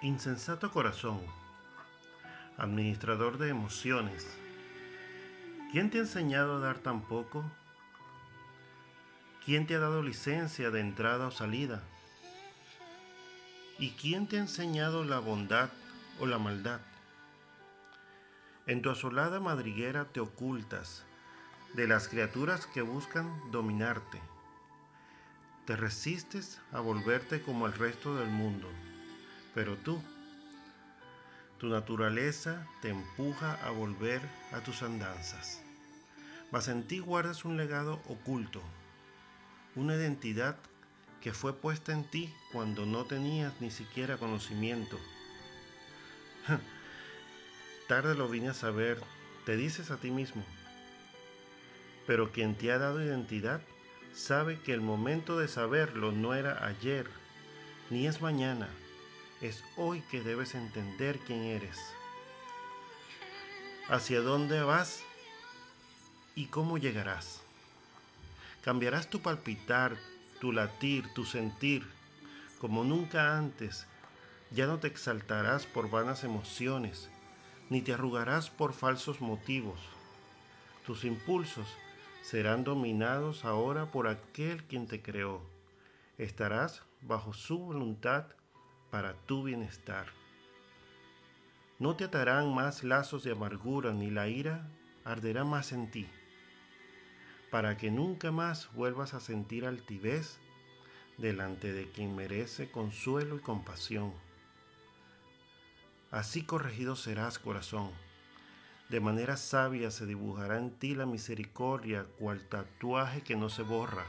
Insensato corazón, administrador de emociones, ¿quién te ha enseñado a dar tan poco? ¿Quién te ha dado licencia de entrada o salida? ¿Y quién te ha enseñado la bondad o la maldad? En tu asolada madriguera te ocultas de las criaturas que buscan dominarte. Te resistes a volverte como el resto del mundo pero tú, tu naturaleza te empuja a volver a tus andanzas. Mas en ti guardas un legado oculto, una identidad que fue puesta en ti cuando no tenías ni siquiera conocimiento. Tarde lo vine a saber, te dices a ti mismo. Pero quien te ha dado identidad sabe que el momento de saberlo no era ayer, ni es mañana, es hoy que debes entender quién eres, hacia dónde vas y cómo llegarás. Cambiarás tu palpitar, tu latir, tu sentir, como nunca antes. Ya no te exaltarás por vanas emociones, ni te arrugarás por falsos motivos. Tus impulsos serán dominados ahora por aquel quien te creó. Estarás bajo su voluntad para tu bienestar. No te atarán más lazos de amargura, ni la ira arderá más en ti, para que nunca más vuelvas a sentir altivez delante de quien merece consuelo y compasión. Así corregido serás, corazón. De manera sabia se dibujará en ti la misericordia, cual tatuaje que no se borra.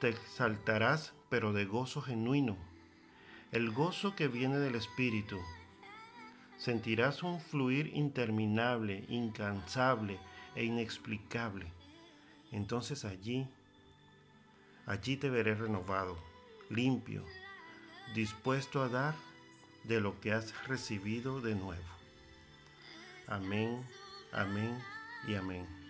Te exaltarás, pero de gozo genuino el gozo que viene del Espíritu. Sentirás un fluir interminable, incansable e inexplicable. Entonces allí, allí te veré renovado, limpio, dispuesto a dar de lo que has recibido de nuevo. Amén, amén y amén.